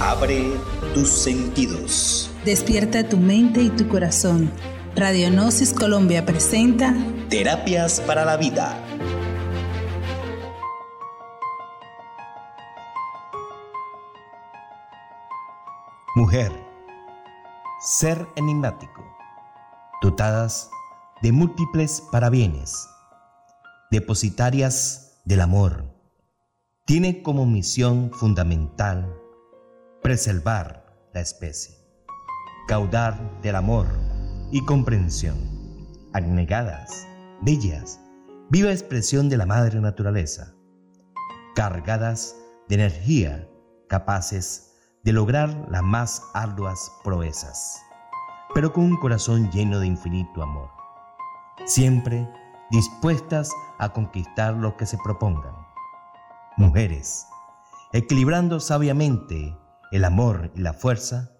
Abre tus sentidos. Despierta tu mente y tu corazón. Radionosis Colombia presenta Terapias para la vida. Mujer. Ser enigmático. Dotadas de múltiples parabienes. Depositarias del amor. Tiene como misión fundamental preservar la especie. Caudar del amor y comprensión. Abnegadas, bellas, viva expresión de la madre naturaleza. Cargadas de energía, capaces de lograr las más arduas proezas, pero con un corazón lleno de infinito amor, siempre dispuestas a conquistar lo que se propongan. Mujeres, equilibrando sabiamente el amor y la fuerza,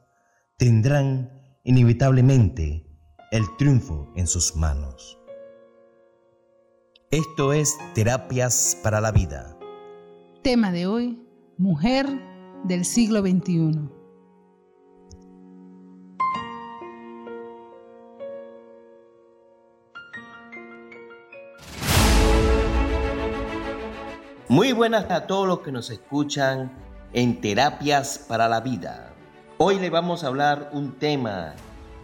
tendrán inevitablemente el triunfo en sus manos. Esto es Terapias para la Vida. Tema de hoy, Mujer del siglo XXI. Muy buenas a todos los que nos escuchan en Terapias para la Vida. Hoy le vamos a hablar un tema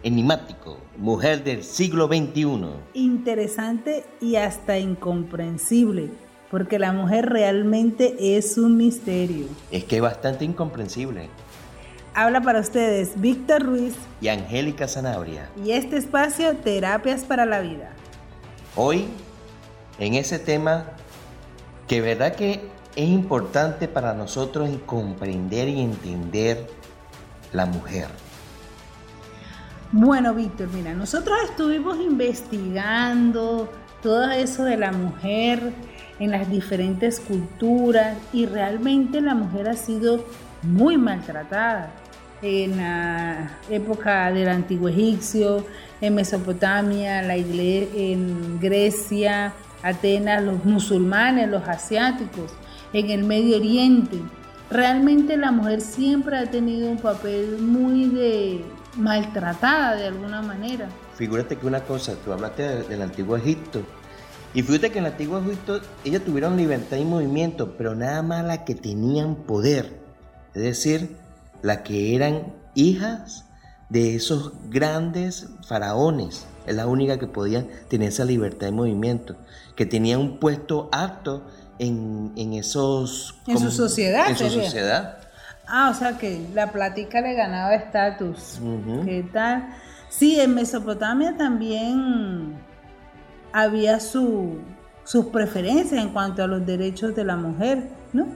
enigmático, mujer del siglo XXI. Interesante y hasta incomprensible porque la mujer realmente es un misterio. Es que es bastante incomprensible. Habla para ustedes Víctor Ruiz y Angélica Zanabria. Y este espacio, Terapias para la Vida. Hoy, en ese tema, que verdad que es importante para nosotros comprender y entender la mujer. Bueno, Víctor, mira, nosotros estuvimos investigando todo eso de la mujer en las diferentes culturas y realmente la mujer ha sido muy maltratada en la época del antiguo egipcio, en Mesopotamia, en Grecia, Atenas, los musulmanes, los asiáticos, en el Medio Oriente. Realmente la mujer siempre ha tenido un papel muy de maltratada de alguna manera. Figúrate que una cosa, tú hablaste del antiguo Egipto, y fíjate que en el antiguo Egipto ellas tuvieron libertad y movimiento, pero nada más las que tenían poder. Es decir, las que eran hijas de esos grandes faraones. Es la única que podían tener esa libertad de movimiento, que tenían un puesto alto en, esos... En su sociedad. En su sociedad. Ah, o sea que la plática le ganaba estatus. ¿Qué tal? Sí, en Mesopotamia también había su, sus preferencias en cuanto a los derechos de la mujer, ¿no?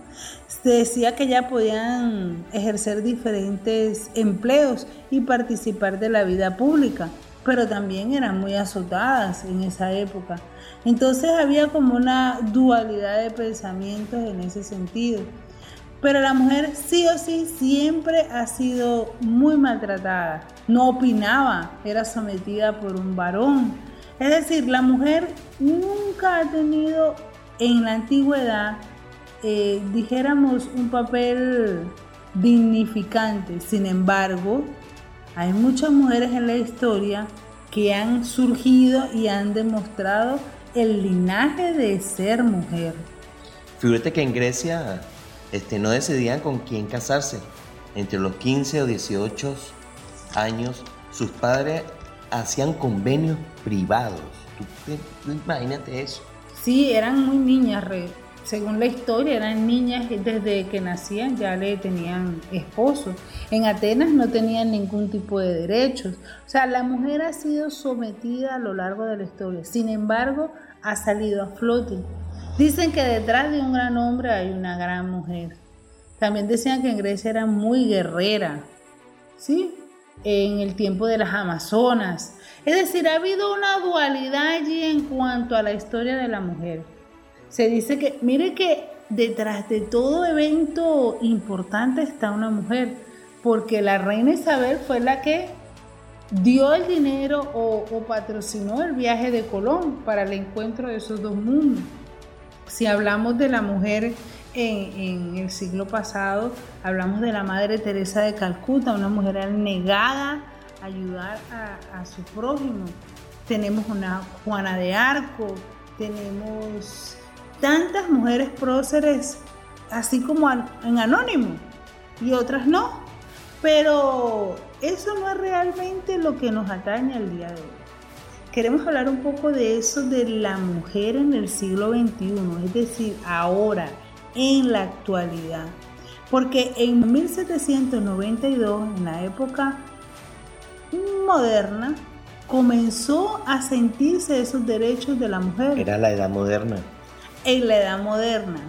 Se decía que ya podían ejercer diferentes empleos y participar de la vida pública, pero también eran muy azotadas en esa época. Entonces había como una dualidad de pensamientos en ese sentido. Pero la mujer sí o sí siempre ha sido muy maltratada. No opinaba, era sometida por un varón es decir, la mujer nunca ha tenido en la antigüedad, eh, dijéramos, un papel dignificante. Sin embargo, hay muchas mujeres en la historia que han surgido y han demostrado el linaje de ser mujer. Fíjate que en Grecia este, no decidían con quién casarse. Entre los 15 o 18 años, sus padres hacían convenios privados. ¿Tú, imagínate eso. Sí, eran muy niñas, según la historia, eran niñas desde que nacían ya le tenían esposo. En Atenas no tenían ningún tipo de derechos. O sea, la mujer ha sido sometida a lo largo de la historia. Sin embargo, ha salido a flote. Dicen que detrás de un gran hombre hay una gran mujer. También decían que en Grecia era muy guerrera. ¿Sí? en el tiempo de las Amazonas. Es decir, ha habido una dualidad allí en cuanto a la historia de la mujer. Se dice que, mire que detrás de todo evento importante está una mujer, porque la reina Isabel fue la que dio el dinero o, patrocinó el viaje de Colón para el encuentro de esos dos mundos. Si hablamos de la mujer en, el siglo pasado. Hablamos de la Madre Teresa de Calcuta, una mujer negada a ayudar a, su prójimo. Tenemos una Juana de Arco, tenemos tantas mujeres próceres, así como en anónimo, y otras no. Pero eso no es realmente lo que nos atañe al día de hoy. Queremos hablar un poco de eso de la mujer en el siglo XXI, es decir, ahora, en la actualidad. Porque en 1792, en la época moderna, comenzó a sentirse esos derechos de la mujer. Era la edad moderna. En la edad moderna.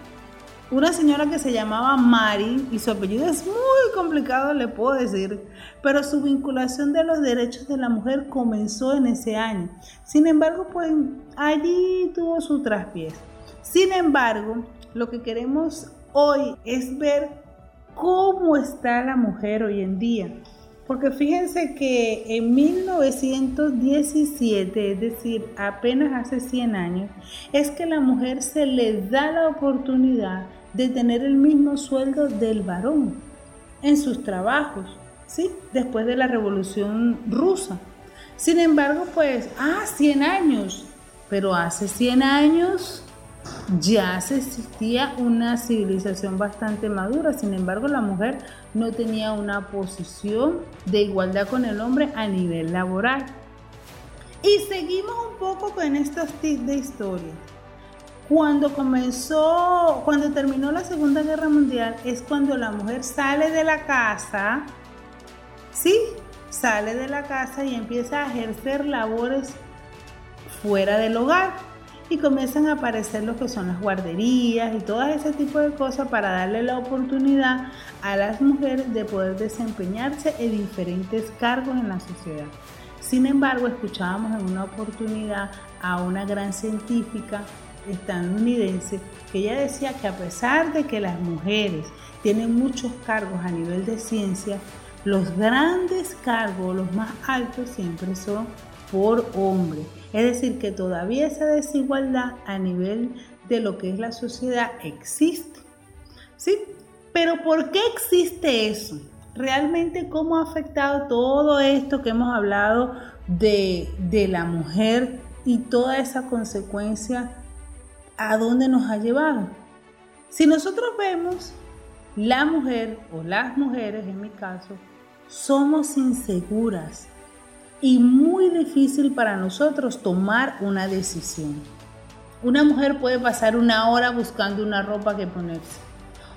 Una señora que se llamaba Mari, y su apellido es muy complicado, le puedo decir, pero su vinculación de los derechos de la mujer comenzó en ese año. Sin embargo, pues allí tuvo su traspiés. Sin embargo, lo que queremos hoy es ver cómo está la mujer hoy en día. Porque fíjense que en 1917, es decir, apenas hace 100 años, es que la mujer se le da la oportunidad de tener el mismo sueldo del varón en sus trabajos, ¿sí? Después de la Revolución Rusa. Sin embargo, pues, ah, 100 años, pero hace 100 años ya se existía una civilización bastante madura, sin embargo la mujer no tenía una posición de igualdad con el hombre a nivel laboral. Y seguimos un poco con estos tips de historia. Cuando comenzó, cuando terminó la Segunda Guerra Mundial, es cuando la mujer sale de la casa, sí, sale de la casa y empieza a ejercer labores fuera del hogar y comienzan a aparecer lo que son las guarderías y todo ese tipo de cosas para darle la oportunidad a las mujeres de poder desempeñarse en diferentes cargos en la sociedad. Sin embargo, escuchábamos en una oportunidad a una gran científica estadounidense que ella decía que a pesar de que las mujeres tienen muchos cargos a nivel de ciencia, los grandes cargos, los más altos, siempre son por hombre. Es decir, que todavía esa desigualdad a nivel de lo que es la sociedad existe. ¿Sí? Pero ¿por qué existe eso? Realmente cómo ha afectado todo esto que hemos hablado de, de la mujer y toda esa consecuencia, ¿a dónde nos ha llevado? Si nosotros vemos, la mujer o las mujeres en mi caso, somos inseguras, y muy difícil para nosotros tomar una decisión. Una mujer puede pasar una hora buscando una ropa que ponerse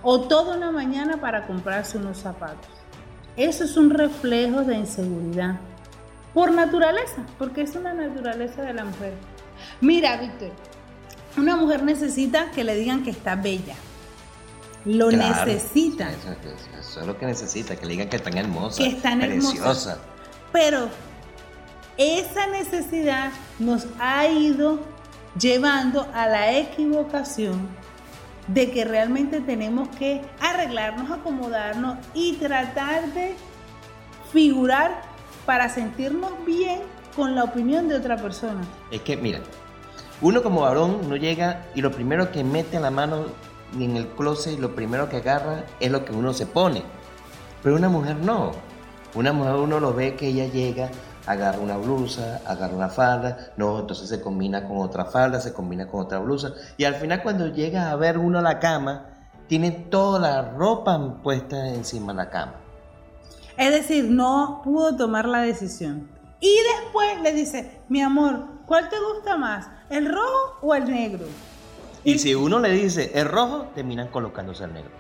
o toda una mañana para comprarse unos zapatos. Eso es un reflejo de inseguridad por naturaleza, porque es una naturaleza de la mujer. Mira, Víctor, una mujer necesita que le digan que está bella. Lo necesita. Eso, es lo que necesita, que le digan que está hermosa, que está preciosa. Pero esa necesidad nos ha ido llevando a la equivocación de que realmente tenemos que arreglarnos, acomodarnos y tratar de figurar para sentirnos bien con la opinión de otra persona. Es que, mira, uno como varón no llega y lo primero que mete la mano en el closet lo primero que agarra es lo que uno se pone. Pero una mujer no. Una mujer uno lo ve que ella llega agarra una blusa, agarra una falda, no, entonces se combina con otra falda, se combina con otra blusa. Y al final cuando llega a ver uno a la cama, tiene toda la ropa puesta encima de la cama. Es decir, no pudo tomar la decisión. Y después le dice, mi amor, ¿cuál te gusta más? ¿El rojo o el negro? Y, si uno le dice el rojo, terminan colocándose el negro.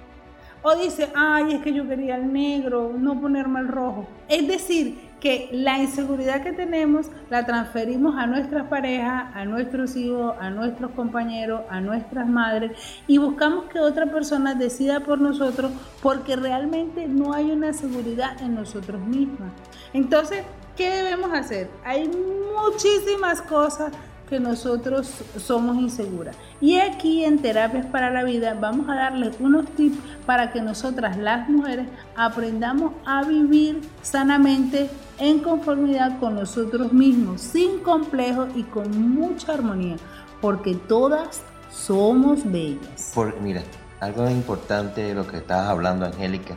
O dice, ay, es que yo quería el negro, no ponerme el rojo. Es decir, que la inseguridad que tenemos la transferimos a nuestras parejas, a nuestros hijos, a nuestros compañeros, a nuestras madres y buscamos que otra persona decida por nosotros porque realmente no hay una seguridad en nosotros mismos. Entonces, ¿qué debemos hacer? Hay muchísimas cosas que nosotros somos inseguras. Y aquí en Terapias para la Vida vamos a darles unos tips para que nosotras las mujeres aprendamos a vivir sanamente en conformidad con nosotros mismos, sin complejos y con mucha armonía, porque todas somos bellas. Por, mira, algo importante de lo que estabas hablando, Angélica,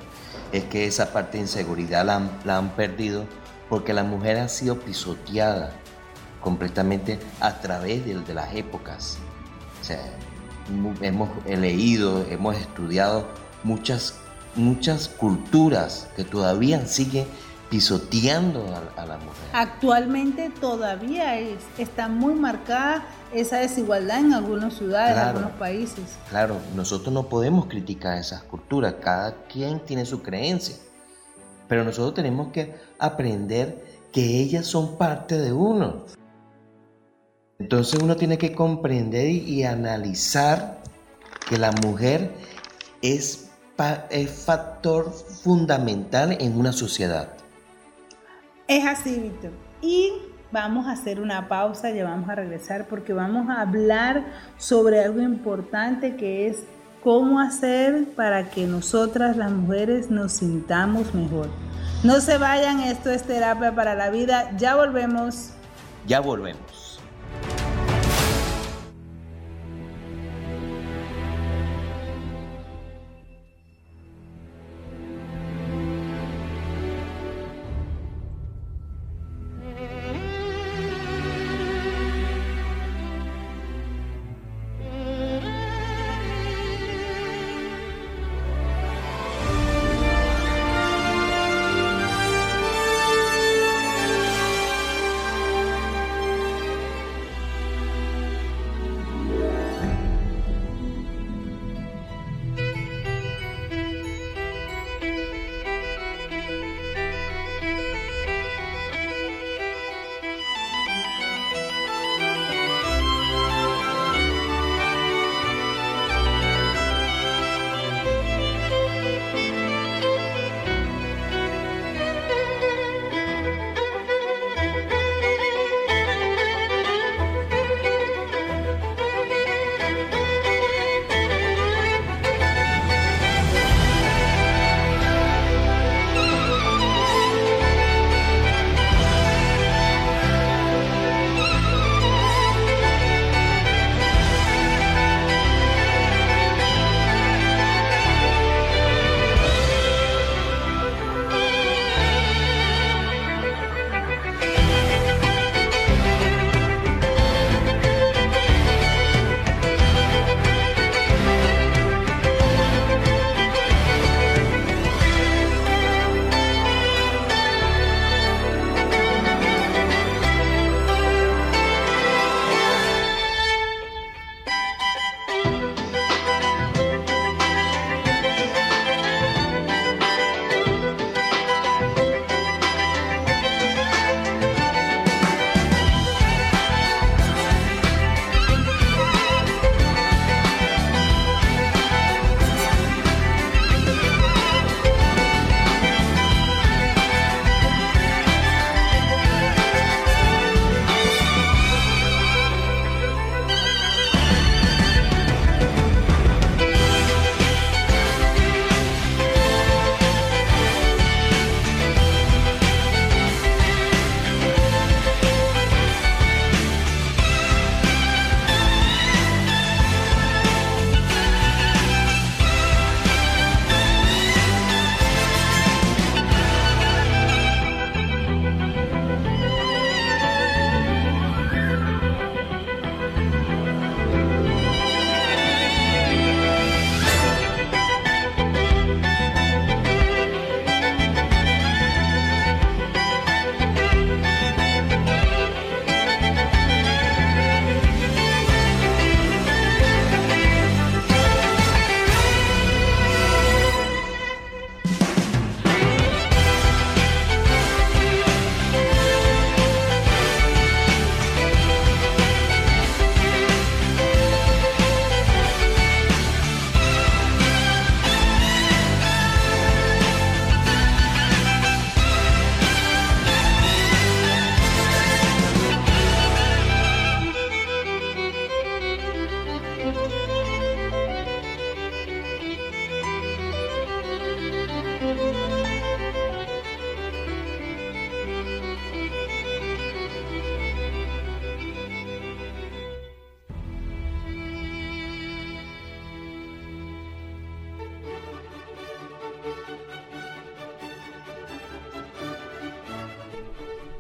es que esa parte de inseguridad la han, perdido porque la mujer ha sido pisoteada completamente a través de, de las épocas. O sea, hemos leído, hemos estudiado muchas, muchas culturas que todavía siguen pisoteando a, la mujer. Actualmente todavía está muy marcada esa desigualdad en algunas ciudades, en algunos países. Claro, nosotros no podemos criticar esas culturas, cada quien tiene su creencia, pero nosotros tenemos que aprender que ellas son parte de uno. Entonces uno tiene que comprender y, analizar que la mujer es, es factor fundamental en una sociedad. Es así, Víctor. Y vamos a hacer una pausa, ya vamos a regresar porque vamos a hablar sobre algo importante que es cómo hacer para que nosotras las mujeres nos sintamos mejor. No se vayan, esto es terapia para la vida. Ya volvemos. Ya volvemos.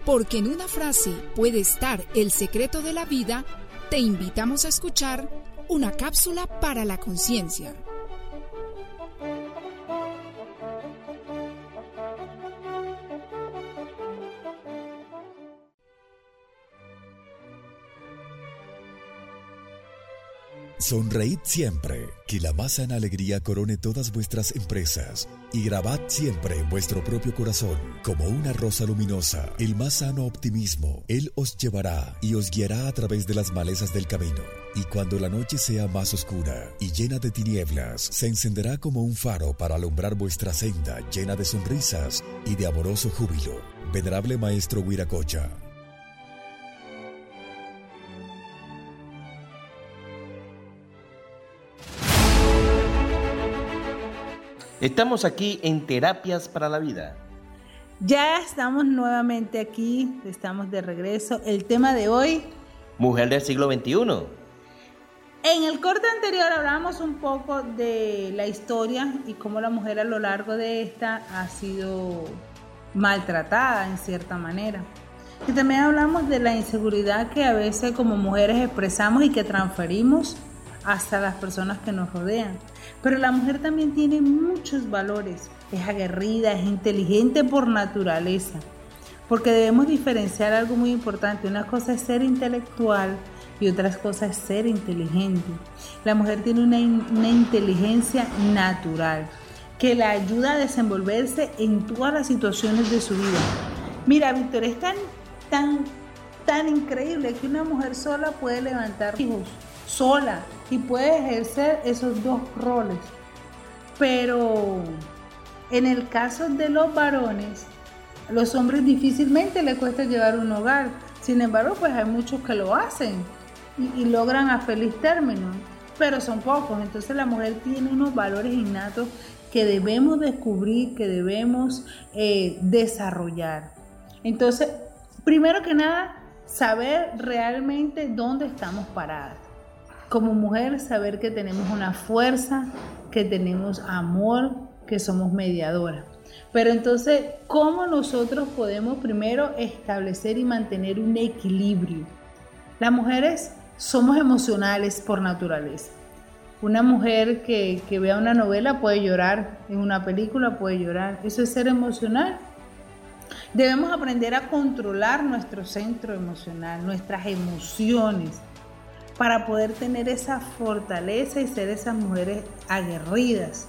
Porque en una frase puede estar el secreto de la vida, te invitamos a escuchar una cápsula para la conciencia. Sonreíd siempre, que la más sana alegría corone todas vuestras empresas, y grabad siempre en vuestro propio corazón, como una rosa luminosa, el más sano optimismo. Él os llevará y os guiará a través de las malezas del camino, y cuando la noche sea más oscura y llena de tinieblas, se encenderá como un faro para alumbrar vuestra senda llena de sonrisas y de amoroso júbilo. Venerable Maestro Huiracocha, Estamos aquí en Terapias para la Vida. Ya estamos nuevamente aquí, estamos de regreso. El tema de hoy... Mujer del siglo XXI. En el corte anterior hablamos un poco de la historia y cómo la mujer a lo largo de esta ha sido maltratada en cierta manera. Y también hablamos de la inseguridad que a veces como mujeres expresamos y que transferimos hasta las personas que nos rodean. Pero la mujer también tiene muchos valores. Es aguerrida, es inteligente por naturaleza. Porque debemos diferenciar algo muy importante. Una cosa es ser intelectual y otra cosa es ser inteligente. La mujer tiene una, una inteligencia natural que la ayuda a desenvolverse en todas las situaciones de su vida. Mira, Víctor, es tan, tan, tan increíble que una mujer sola puede levantar hijos, sola, y puede ejercer esos dos roles. Pero en el caso de los varones, los hombres difícilmente les cuesta llevar un hogar. Sin embargo, pues hay muchos que lo hacen y, logran a feliz término, pero son pocos. Entonces la mujer tiene unos valores innatos que debemos descubrir, que debemos eh, desarrollar. Entonces, primero que nada, saber realmente dónde estamos paradas como mujer saber que tenemos una fuerza, que tenemos amor, que somos mediadora. Pero entonces, ¿cómo nosotros podemos primero establecer y mantener un equilibrio? Las mujeres somos emocionales por naturaleza. Una mujer que, que, vea una novela puede llorar, en una película puede llorar. Eso es ser emocional. Debemos aprender a controlar nuestro centro emocional, nuestras emociones para poder tener esa fortaleza y ser esas mujeres aguerridas.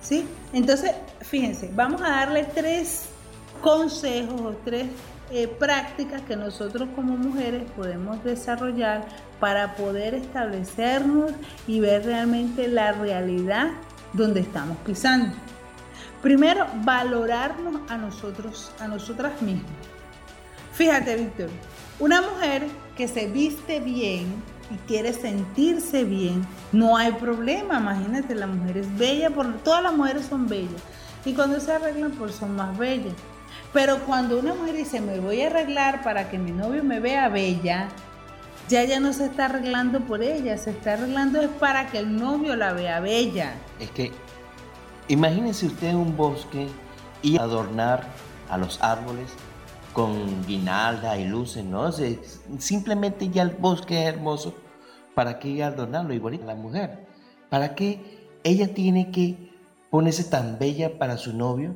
¿Sí? Entonces, fíjense, vamos a darle tres consejos o tres eh, prácticas que nosotros como mujeres podemos desarrollar para poder establecernos y ver realmente la realidad donde estamos pisando. Primero, valorarnos a nosotros, a nosotras mismas. Fíjate, Víctor, una mujer que se viste bien, y quiere sentirse bien, no hay problema. Imagínate, la mujer es bella, todas las mujeres son bellas. Y cuando se arreglan, pues son más bellas. Pero cuando una mujer dice, me voy a arreglar para que mi novio me vea bella, ya ya no se está arreglando por ella, se está arreglando es para que el novio la vea bella. Es que, imagínense usted un bosque y adornar a los árboles con guinalda y luces, ¿no? simplemente ya el bosque es hermoso. ¿Para qué adornarlo igualito a la mujer? ¿Para qué ella tiene que ponerse tan bella para su novio?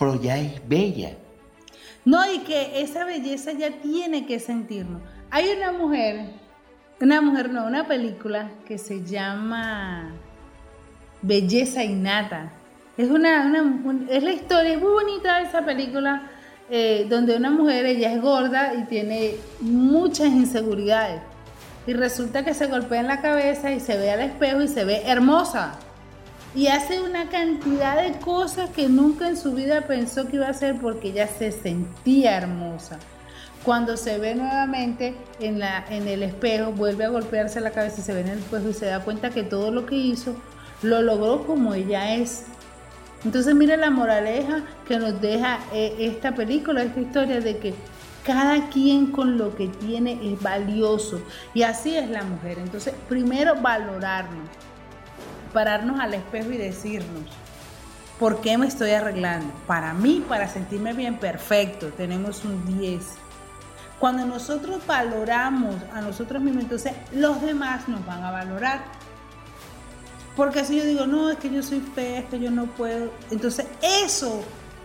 Pero ya es bella. No, y que esa belleza ya tiene que sentirlo. Hay una mujer, una mujer no, una película que se llama Belleza Innata. Es, una es la historia, es muy bonita esa película eh, donde una mujer ella es gorda y tiene muchas inseguridades. Y resulta que se golpea en la cabeza y se ve al espejo y se ve hermosa. Y hace una cantidad de cosas que nunca en su vida pensó que iba a hacer porque ella se sentía hermosa. Cuando se ve nuevamente en, la, en el espejo, vuelve a golpearse la cabeza y se ve en el espejo y se da cuenta que todo lo que hizo lo logró como ella es. Entonces mire la moraleja que nos deja eh, esta película, esta historia de que cada quien con lo que tiene es valioso. Y así es la mujer. Entonces, primero valorarnos, pararnos al espejo y decirnos, ¿Por qué me estoy arreglando? Para mí, para sentirme bien, perfecto, tenemos un 10. Cuando nosotros valoramos a nosotros mismos, entonces los demás nos van a valorar. Porque si yo digo, no, es que yo soy fea, es que yo no puedo, entonces eso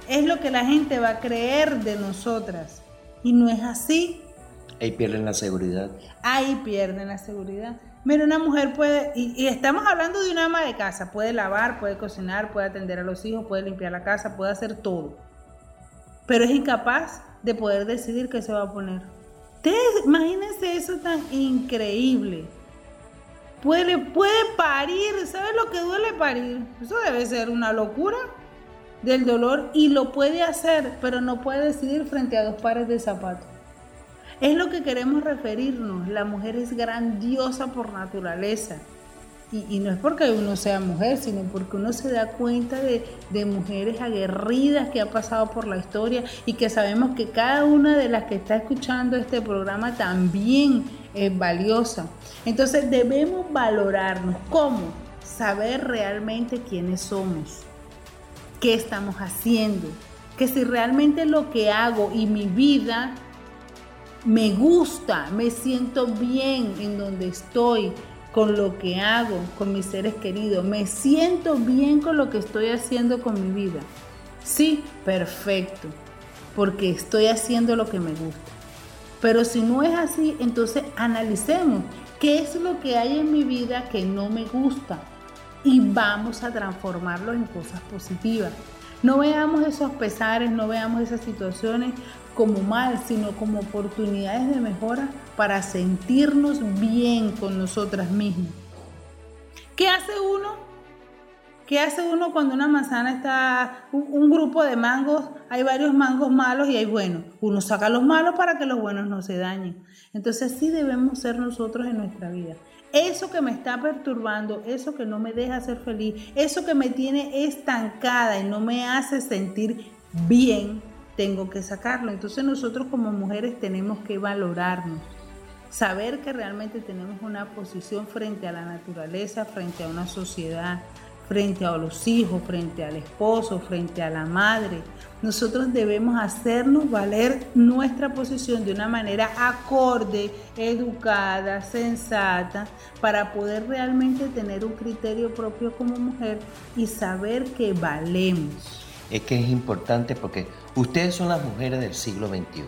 es lo que la gente va a creer de nosotras. Y no es así. Ahí pierden la seguridad. Ahí pierden la seguridad. Mira, una mujer puede, y, estamos hablando de una ama de casa, puede lavar, puede cocinar, puede atender a los hijos, puede limpiar la casa, puede hacer todo. Pero es incapaz de poder decidir qué se va a poner. Ustedes, imagínense eso tan increíble. Puede, puede parir, ¿sabes lo que duele parir? Eso debe ser una locura del dolor y lo puede hacer, pero no puede decidir frente a dos pares de zapatos. Es lo que queremos referirnos. La mujer es grandiosa por naturaleza. Y, no es porque uno sea mujer, sino porque uno se da cuenta de, de, mujeres aguerridas que ha pasado por la historia y que sabemos que cada una de las que está escuchando este programa también es valiosa. Entonces debemos valorarnos. ¿Cómo? Saber realmente quiénes somos, qué estamos haciendo, que si realmente lo que hago y mi vida me gusta, me siento bien en donde estoy, con lo que hago, con mis seres queridos, me siento bien con lo que estoy haciendo con mi vida. Sí, perfecto, porque estoy haciendo lo que me gusta. Pero si no es así, entonces analicemos qué es lo que hay en mi vida que no me gusta y vamos a transformarlo en cosas positivas. No veamos esos pesares, no veamos esas situaciones como mal, sino como oportunidades de mejora para sentirnos bien con nosotras mismas. ¿Qué hace uno? ¿Qué hace uno cuando una manzana está, un, grupo de mangos, hay varios mangos malos y hay buenos? Uno saca los malos para que los buenos no se dañen. Entonces sí debemos ser nosotros en nuestra vida. Eso que me está perturbando, eso que no me deja ser feliz, eso que me tiene estancada y no me hace sentir bien, tengo que sacarlo. Entonces nosotros como mujeres tenemos que valorarnos, saber que realmente tenemos una posición frente a la naturaleza, frente a una sociedad, frente a los hijos, frente al esposo, frente a la madre. Nosotros debemos hacernos valer nuestra posición de una manera acorde, educada, sensata, para poder realmente tener un criterio propio como mujer y saber que valemos. Es que es importante porque Ustedes son las mujeres del siglo XXI.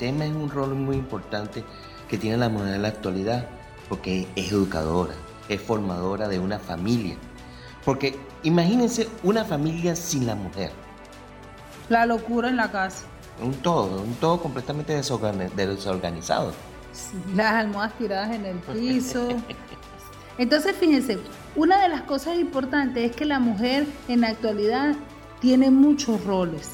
tema es un rol muy importante que tiene la mujer en la actualidad porque es educadora, es formadora de una familia. Porque imagínense una familia sin la mujer. La locura en la casa. Un todo, un todo completamente desorganizado. las almohadas tiradas en el piso. Entonces, fíjense, una de las cosas importantes es que la mujer en la actualidad tiene muchos roles,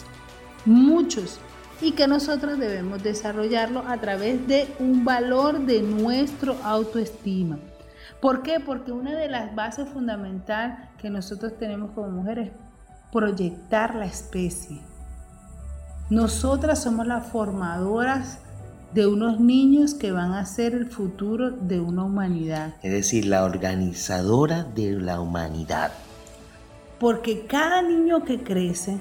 muchos, y que nosotros debemos desarrollarlo a través de un valor de nuestro autoestima. ¿Por qué? Porque una de las bases fundamentales que nosotros tenemos como mujeres es proyectar la especie. Nosotras somos las formadoras de unos niños que van a ser el futuro de una humanidad. Es decir, la organizadora de la humanidad. Porque cada niño que crece,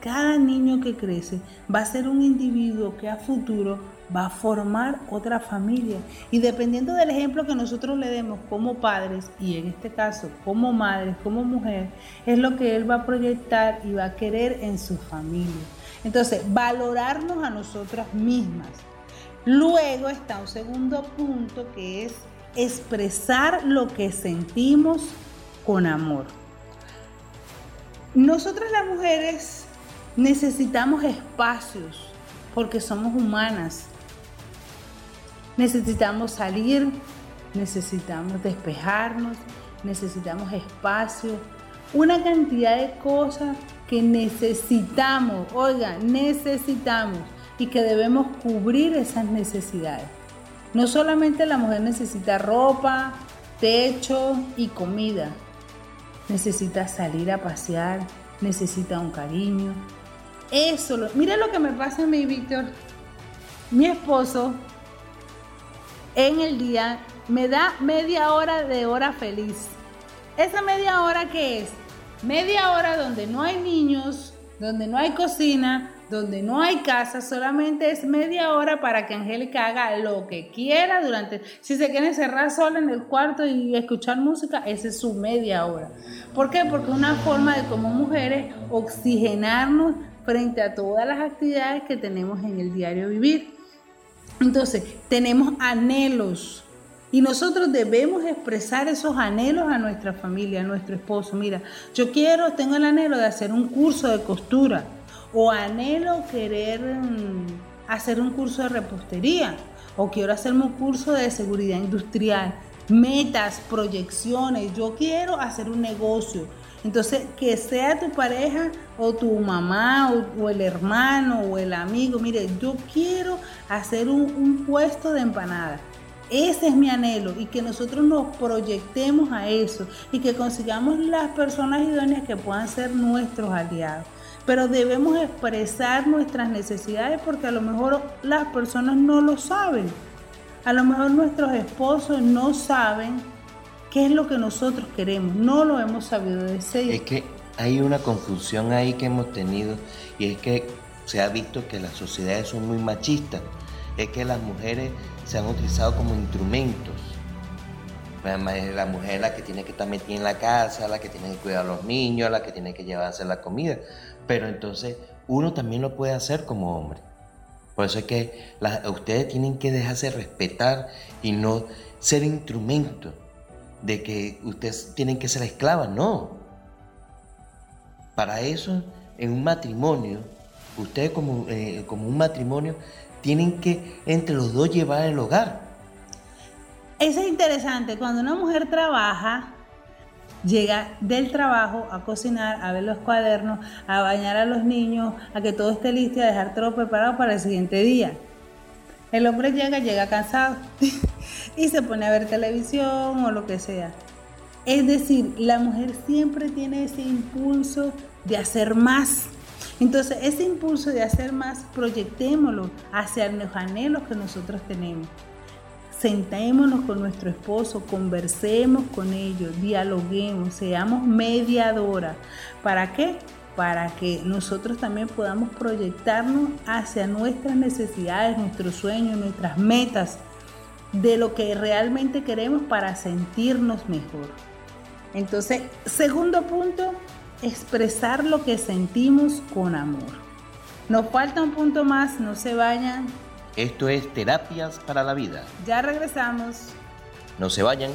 cada niño que crece va a ser un individuo que a futuro va a formar otra familia. Y dependiendo del ejemplo que nosotros le demos como padres, y en este caso como madres, como mujer, es lo que él va a proyectar y va a querer en su familia. Entonces, valorarnos a nosotras mismas. Luego está un segundo punto que es expresar lo que sentimos con amor. Nosotras las mujeres necesitamos espacios porque somos humanas. Necesitamos salir, necesitamos despejarnos, necesitamos espacio, una cantidad de cosas que necesitamos, oiga, necesitamos y que debemos cubrir esas necesidades. No solamente la mujer necesita ropa, techo y comida, necesita salir a pasear, necesita un cariño. Eso, mira lo que me pasa a mí, Víctor. Mi esposo en el día me da media hora de hora feliz. ¿Esa media hora qué es? Media hora donde no hay niños, donde no hay cocina, donde no hay casa, solamente es media hora para que Angélica haga lo que quiera durante, si se quiere encerrar sola en el cuarto y escuchar música, esa es su media hora. ¿Por qué? Porque es una forma de como mujeres oxigenarnos frente a todas las actividades que tenemos en el diario vivir. Entonces, tenemos anhelos, y nosotros debemos expresar esos anhelos a nuestra familia, a nuestro esposo. Mira, yo quiero, tengo el anhelo de hacer un curso de costura o anhelo querer mm, hacer un curso de repostería o quiero hacerme un curso de seguridad industrial. Metas, proyecciones, yo quiero hacer un negocio. Entonces, que sea tu pareja o tu mamá o, el hermano o el amigo, mire, yo quiero hacer un, un puesto de empanadas ese es mi anhelo y que nosotros nos proyectemos a eso y que consigamos las personas idóneas que puedan ser nuestros aliados. Pero debemos expresar nuestras necesidades porque a lo mejor las personas no lo saben. A lo mejor nuestros esposos no saben qué es lo que nosotros queremos, no lo hemos sabido decir. Es que hay una confusión ahí que hemos tenido y es que se ha visto que las sociedades son muy machistas. Es que las mujeres se han utilizado como instrumentos. La mujer es la que tiene que estar metida en la casa, la que tiene que cuidar a los niños, la que tiene que llevarse la comida. Pero entonces uno también lo puede hacer como hombre. Por eso es que ustedes tienen que dejarse respetar y no ser instrumento de que ustedes tienen que ser esclavas, no. Para eso, en un matrimonio, ustedes como, eh, como un matrimonio tienen que entre los dos llevar el hogar. Eso es interesante, cuando una mujer trabaja, llega del trabajo a cocinar, a ver los cuadernos, a bañar a los niños, a que todo esté listo y a dejar todo preparado para el siguiente día. El hombre llega, llega cansado y se pone a ver televisión o lo que sea. Es decir, la mujer siempre tiene ese impulso de hacer más entonces, ese impulso de hacer más, proyectémoslo hacia los anhelos que nosotros tenemos. Sentémonos con nuestro esposo, conversemos con ellos, dialoguemos, seamos mediadora. ¿Para qué? Para que nosotros también podamos proyectarnos hacia nuestras necesidades, nuestros sueños, nuestras metas, de lo que realmente queremos para sentirnos mejor. Entonces, segundo punto, expresar lo que sentimos con amor. Nos falta un punto más, no se vayan. Esto es Terapias para la Vida. Ya regresamos. No se vayan.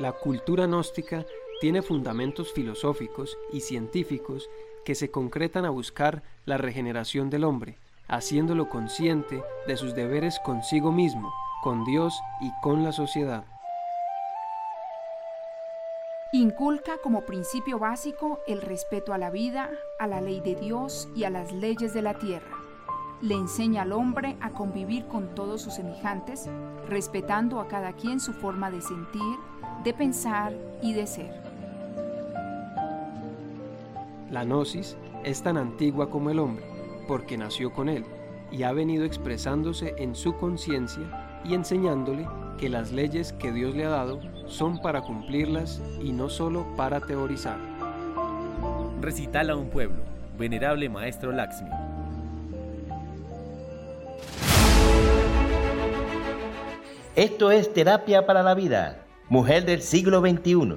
La cultura gnóstica tiene fundamentos filosóficos y científicos que se concretan a buscar la regeneración del hombre, haciéndolo consciente de sus deberes consigo mismo, con Dios y con la sociedad. Inculca como principio básico el respeto a la vida, a la ley de Dios y a las leyes de la tierra. Le enseña al hombre a convivir con todos sus semejantes, respetando a cada quien su forma de sentir, de pensar y de ser. La gnosis es tan antigua como el hombre, porque nació con él y ha venido expresándose en su conciencia y enseñándole que las leyes que Dios le ha dado son para cumplirlas y no solo para teorizar. Recital a un pueblo, venerable maestro Laxmi. Esto es terapia para la vida, mujer del siglo XXI.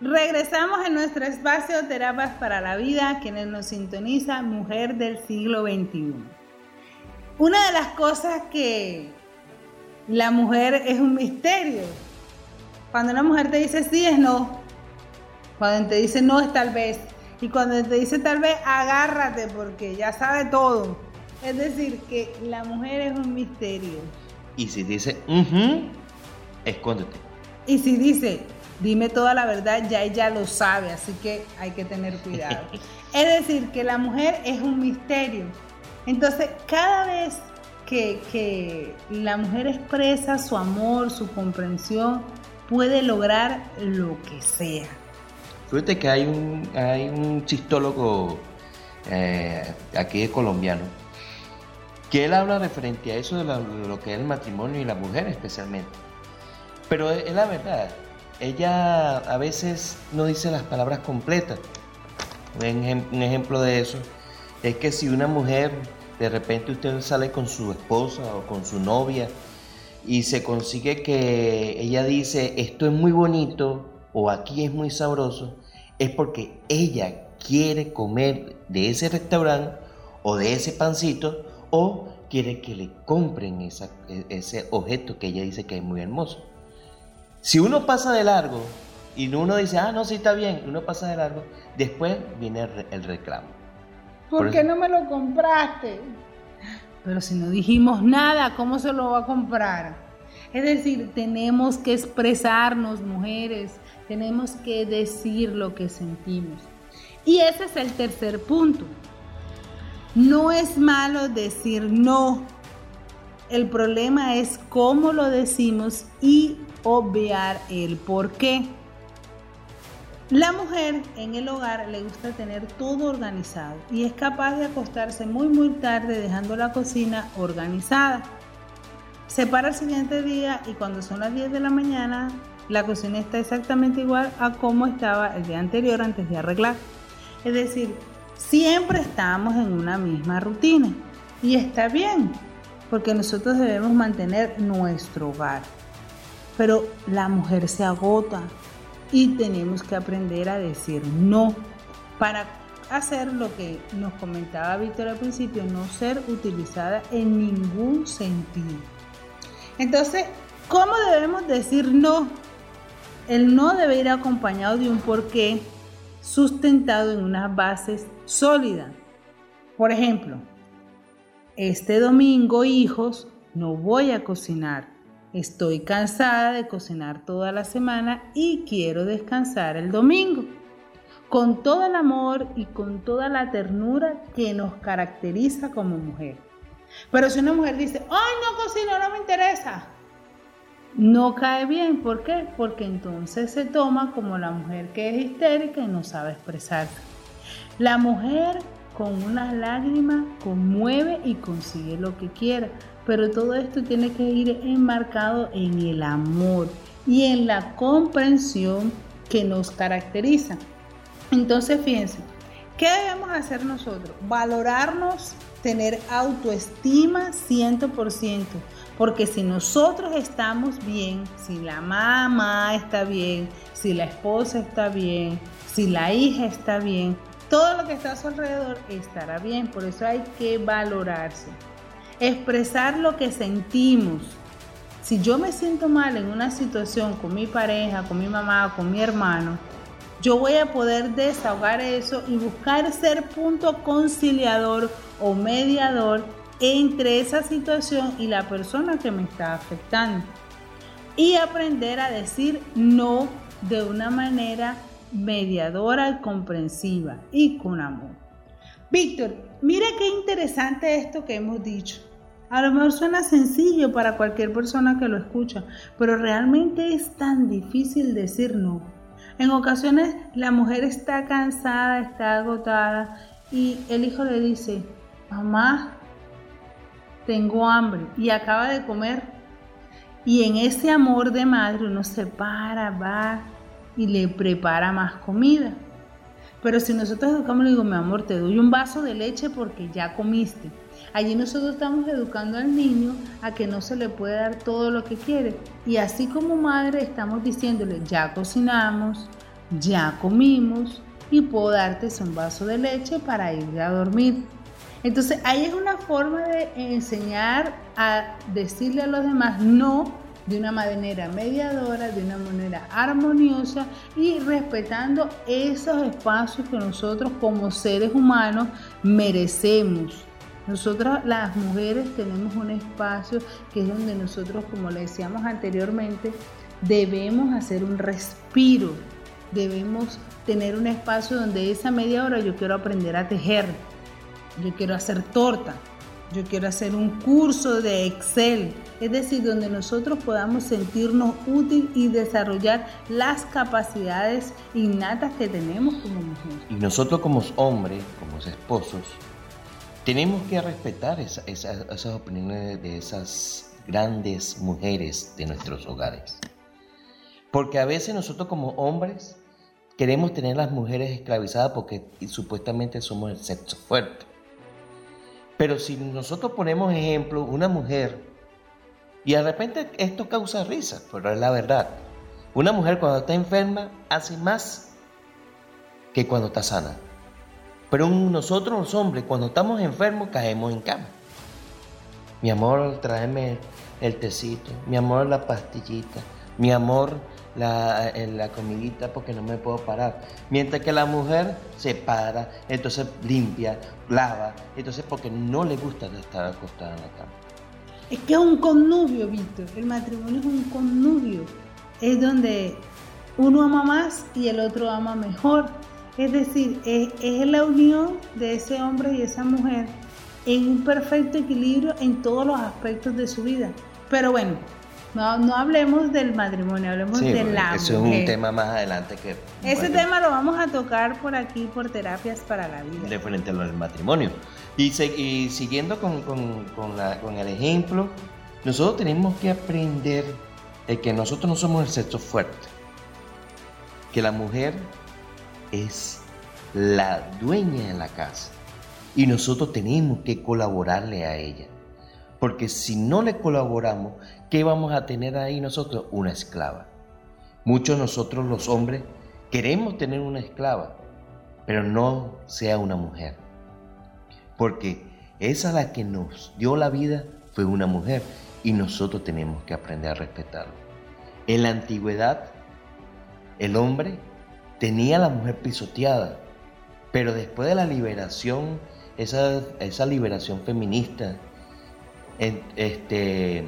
Regresamos en nuestro espacio Terapias para la Vida, quienes nos sintoniza, mujer del siglo XXI. Una de las cosas que la mujer es un misterio. Cuando una mujer te dice sí es no. Cuando te dice no es tal vez. Y cuando te dice tal vez, agárrate porque ya sabe todo. Es decir, que la mujer es un misterio. Y si dice, uh escóndete. Y si dice, dime toda la verdad, ya ella lo sabe, así que hay que tener cuidado. es decir, que la mujer es un misterio. Entonces, cada vez que, que, la mujer expresa su amor, su comprensión, puede lograr lo que sea. Fíjate que hay un, hay un chistólogo eh, aquí de colombiano que él habla referente a eso de lo, de lo que es el matrimonio y la mujer especialmente. Pero es la verdad, ella a veces no dice las palabras completas. Un ejemplo de eso es que si una mujer, de repente usted sale con su esposa o con su novia y se consigue que ella dice esto es muy bonito o aquí es muy sabroso, es porque ella quiere comer de ese restaurante o de ese pancito o quiere que le compren ese objeto que ella dice que es muy hermoso. Si uno pasa de largo y uno dice, ah, no, sí está bien, uno pasa de largo, después viene el, reclamo. ¿Por, qué no me lo compraste? Pero si no dijimos nada, ¿cómo se lo va a comprar? Es decir, tenemos que expresarnos, mujeres, tenemos que decir lo que sentimos. Y ese es el tercer punto. No es malo decir no. El problema es cómo lo decimos y obviar el por qué. La mujer en el hogar le gusta tener todo organizado y es capaz de acostarse muy muy tarde dejando la cocina organizada. Se para el siguiente día y cuando son las 10 de la mañana la cocina está exactamente igual a como estaba el día anterior antes de arreglar. Es decir, siempre estamos en una misma rutina y está bien porque nosotros debemos mantener nuestro hogar. Pero la mujer se agota y tenemos que aprender a decir no para hacer lo que nos comentaba Víctor al principio, no ser utilizada en ningún sentido. Entonces, ¿cómo debemos decir no? El no debe ir acompañado de un porqué sustentado en unas bases sólidas. Por ejemplo, este domingo, hijos, no voy a cocinar Estoy cansada de cocinar toda la semana y quiero descansar el domingo. Con todo el amor y con toda la ternura que nos caracteriza como mujer. Pero si una mujer dice, ay, no cocino, no me interesa. No cae bien. ¿Por qué? Porque entonces se toma como la mujer que es histérica y no sabe expresarse. La mujer con una lágrima conmueve y consigue lo que quiera pero todo esto tiene que ir enmarcado en el amor y en la comprensión que nos caracteriza. Entonces, fíjense, ¿qué debemos hacer nosotros? Valorarnos, tener autoestima 100%, porque si nosotros estamos bien, si la mamá está bien, si la esposa está bien, si la hija está bien, todo lo que está a su alrededor estará bien, por eso hay que valorarse expresar lo que sentimos Si yo me siento mal en una situación con mi pareja, con mi mamá, con mi hermano, yo voy a poder desahogar eso y buscar ser punto conciliador o mediador entre esa situación y la persona que me está afectando. Y aprender a decir no de una manera mediadora y comprensiva y con amor. Víctor, mira qué interesante esto que hemos dicho. A lo mejor suena sencillo para cualquier persona que lo escucha, pero realmente es tan difícil decir no. En ocasiones la mujer está cansada, está agotada y el hijo le dice, mamá, tengo hambre y acaba de comer. Y en ese amor de madre uno se para, va y le prepara más comida. Pero si nosotros educamos, le digo, mi amor, te doy un vaso de leche porque ya comiste. Allí nosotros estamos educando al niño a que no se le puede dar todo lo que quiere. Y así como madre estamos diciéndole, ya cocinamos, ya comimos y puedo darte un vaso de leche para ir a dormir. Entonces ahí es una forma de enseñar a decirle a los demás no de una manera mediadora, de una manera armoniosa y respetando esos espacios que nosotros como seres humanos merecemos. Nosotras las mujeres tenemos un espacio que es donde nosotros, como le decíamos anteriormente, debemos hacer un respiro, debemos tener un espacio donde esa media hora yo quiero aprender a tejer, yo quiero hacer torta, yo quiero hacer un curso de Excel, es decir, donde nosotros podamos sentirnos útil y desarrollar las capacidades innatas que tenemos como mujeres. Y nosotros como hombres, como esposos, tenemos que respetar esas opiniones de esas grandes mujeres de nuestros hogares. Porque a veces nosotros como hombres queremos tener a las mujeres esclavizadas porque supuestamente somos el sexo fuerte. Pero si nosotros ponemos ejemplo, una mujer, y de repente esto causa risa, pero es la verdad. Una mujer cuando está enferma hace más que cuando está sana. Pero nosotros los hombres cuando estamos enfermos caemos en cama. Mi amor, tráeme el tecito. Mi amor, la pastillita. Mi amor, la, la comidita porque no me puedo parar. Mientras que la mujer se para, entonces limpia, lava, entonces porque no le gusta estar acostada en la cama. Es que es un connubio, Víctor. El matrimonio es un connubio. Es donde uno ama más y el otro ama mejor. Es decir, es, es la unión de ese hombre y esa mujer en un perfecto equilibrio en todos los aspectos de su vida. Pero bueno, no, no hablemos del matrimonio, hablemos de la Eso es un tema más adelante que... Ese tema lo vamos a tocar por aquí, por terapias para la vida. De frente al matrimonio. Y, y siguiendo con, con, con, la, con, el ejemplo, nosotros tenemos que aprender de que nosotros no somos el sexo fuerte. Que la mujer es la dueña de la casa. Y nosotros tenemos que colaborarle a ella. Porque si no le colaboramos, ¿qué vamos a tener ahí nosotros? Una esclava. Muchos de nosotros los hombres queremos tener una esclava, pero no sea una mujer. Porque esa la que nos dio la vida fue una mujer y nosotros tenemos que aprender a respetarlo. En la antigüedad, el hombre tenía la mujer pisoteada, pero después de la liberación, esa, esa liberación feminista, este,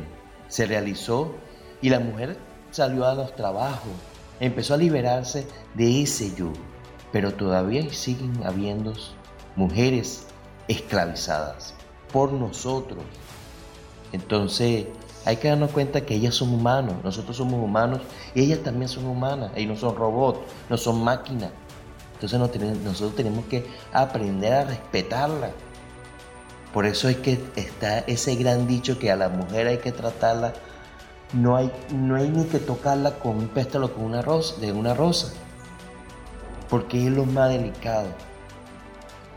se realizó y la mujer salió a los trabajos, empezó a liberarse de ese yugo, pero todavía siguen habiendo mujeres esclavizadas por nosotros. Entonces hay que darnos cuenta que ellas son humanos, nosotros somos humanos y ellas también son humanas, ellos no son robots, no son máquinas. Entonces nosotros tenemos que aprender a respetarla. Por eso es que está ese gran dicho que a la mujer hay que tratarla, no hay, no hay ni que tocarla con un pétalo con una rosa, de una rosa, porque es lo más delicado,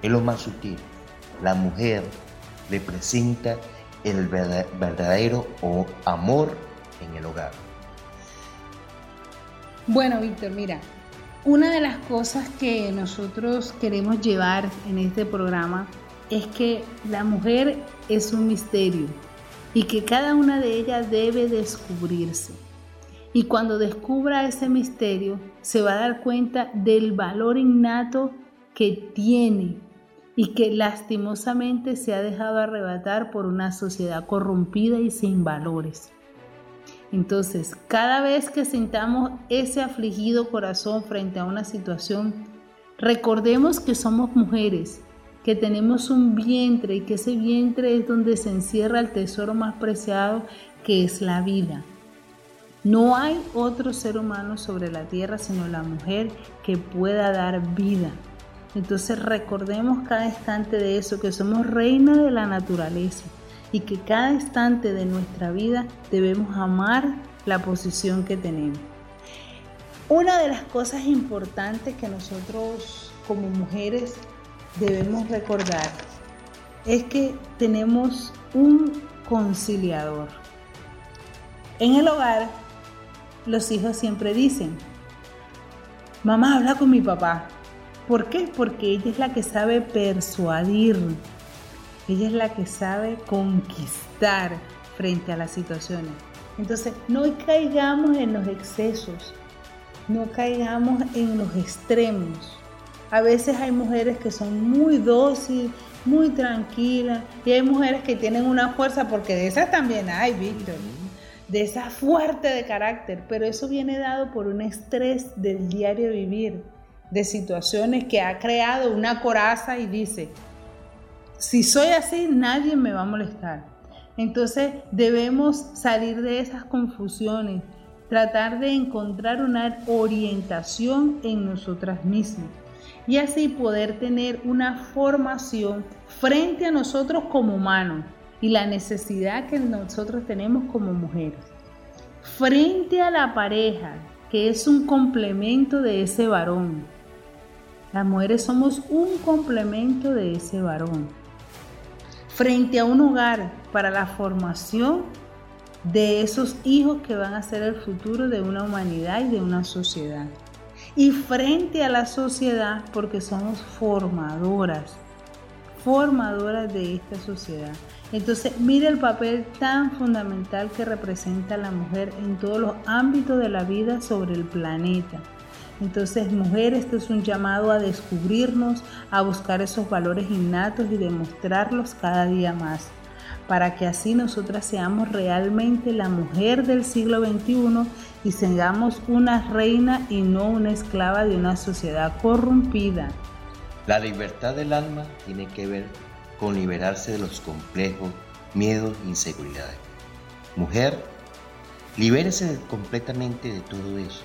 es lo más sutil. La mujer le presenta el verdadero amor en el hogar. Bueno, Víctor, mira, una de las cosas que nosotros queremos llevar en este programa es que la mujer es un misterio. y que cada una de ellas debe descubrirse. Y cuando descubra ese misterio, se va a dar cuenta del valor innato que tiene y que lastimosamente se ha dejado arrebatar por una sociedad corrompida y sin valores. Entonces, cada vez que sintamos ese afligido corazón frente a una situación, recordemos que somos mujeres, que tenemos un vientre y que ese vientre es donde se encierra el tesoro más preciado que es la vida. No hay otro ser humano sobre la tierra sino la mujer que pueda dar vida. Entonces recordemos cada instante de eso, que somos reina de la naturaleza y que cada instante de nuestra vida debemos amar la posición que tenemos. Una de las cosas importantes que nosotros como mujeres debemos recordar es que tenemos un conciliador. En el hogar los hijos siempre dicen, mamá habla con mi papá. ¿Por qué? Porque ella es la que sabe persuadir, ella es la que sabe conquistar frente a las situaciones. Entonces, no caigamos en los excesos, no caigamos en los extremos. A veces hay mujeres que son muy dóciles, muy tranquilas, y hay mujeres que tienen una fuerza, porque de esas también hay, Víctor de esa fuerte de carácter, pero eso viene dado por un estrés del diario vivir, de situaciones que ha creado una coraza y dice, si soy así, nadie me va a molestar. Entonces debemos salir de esas confusiones, tratar de encontrar una orientación en nosotras mismas y así poder tener una formación frente a nosotros como humanos y la necesidad que nosotros tenemos como mujeres. Frente a la pareja, que es un complemento de ese varón. Las mujeres somos un complemento de ese varón. Frente a un hogar para la formación de esos hijos que van a ser el futuro de una humanidad y de una sociedad. Y frente a la sociedad porque somos formadoras, formadoras de esta sociedad. Entonces, mire el papel tan fundamental que representa la mujer en todos los ámbitos de la vida sobre el planeta. Entonces, mujer, esto es un llamado a descubrirnos, a buscar esos valores innatos y demostrarlos cada día más, para que así nosotras seamos realmente la mujer del siglo XXI y seamos una reina y no una esclava de una sociedad corrompida. La libertad del alma tiene que ver con liberarse de los complejos, miedos e inseguridades. Mujer, libérese completamente de todo eso.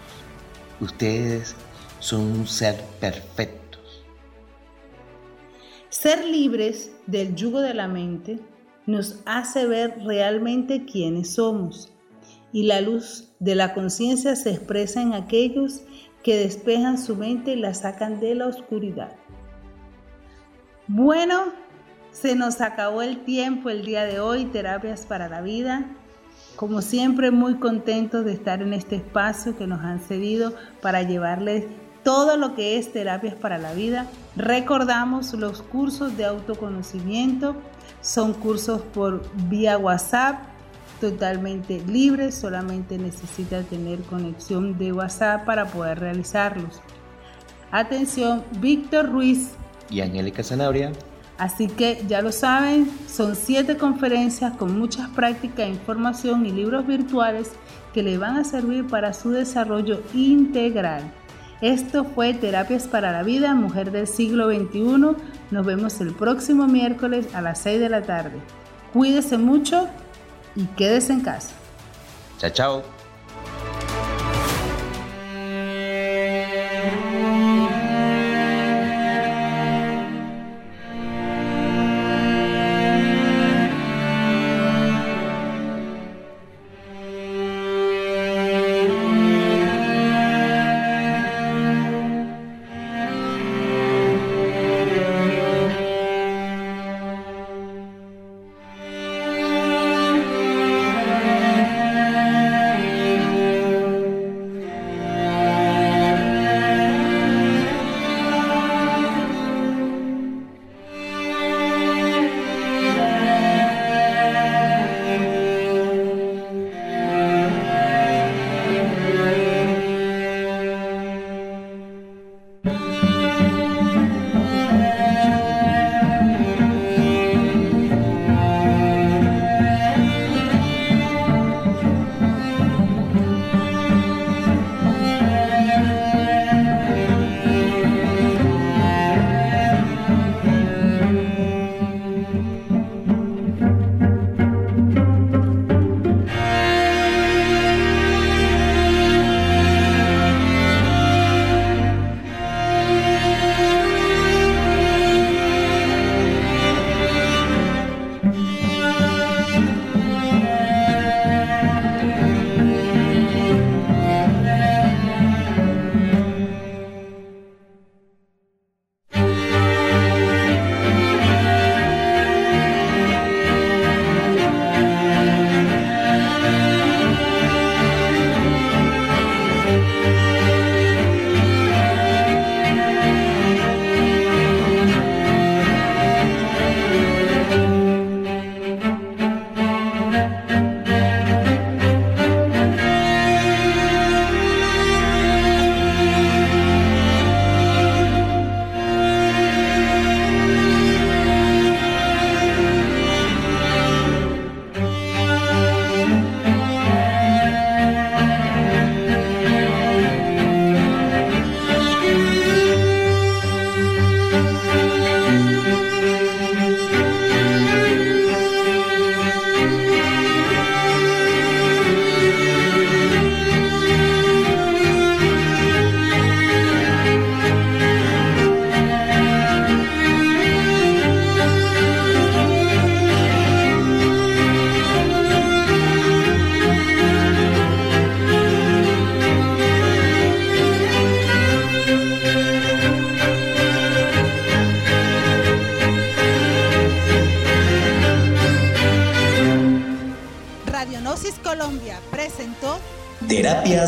Ustedes son un ser perfectos. Ser libres del yugo de la mente nos hace ver realmente quiénes somos y la luz de la conciencia se expresa en aquellos que despejan su mente y la sacan de la oscuridad. Bueno, se nos acabó el tiempo el día de hoy, Terapias para la Vida. Como siempre, muy contentos de estar en este espacio que nos han cedido para llevarles todo lo que es Terapias para la Vida. Recordamos los cursos de autoconocimiento. Son cursos por vía WhatsApp, totalmente libres. Solamente necesita tener conexión de WhatsApp para poder realizarlos. Atención, Víctor Ruiz y Angélica Zanabria Así que ya lo saben, son siete conferencias con muchas prácticas, información y libros virtuales que le van a servir para su desarrollo integral. Esto fue Terapias para la Vida, Mujer del siglo XXI. Nos vemos el próximo miércoles a las 6 de la tarde. Cuídese mucho y quédese en casa. Chao, chao.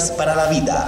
Para la vida.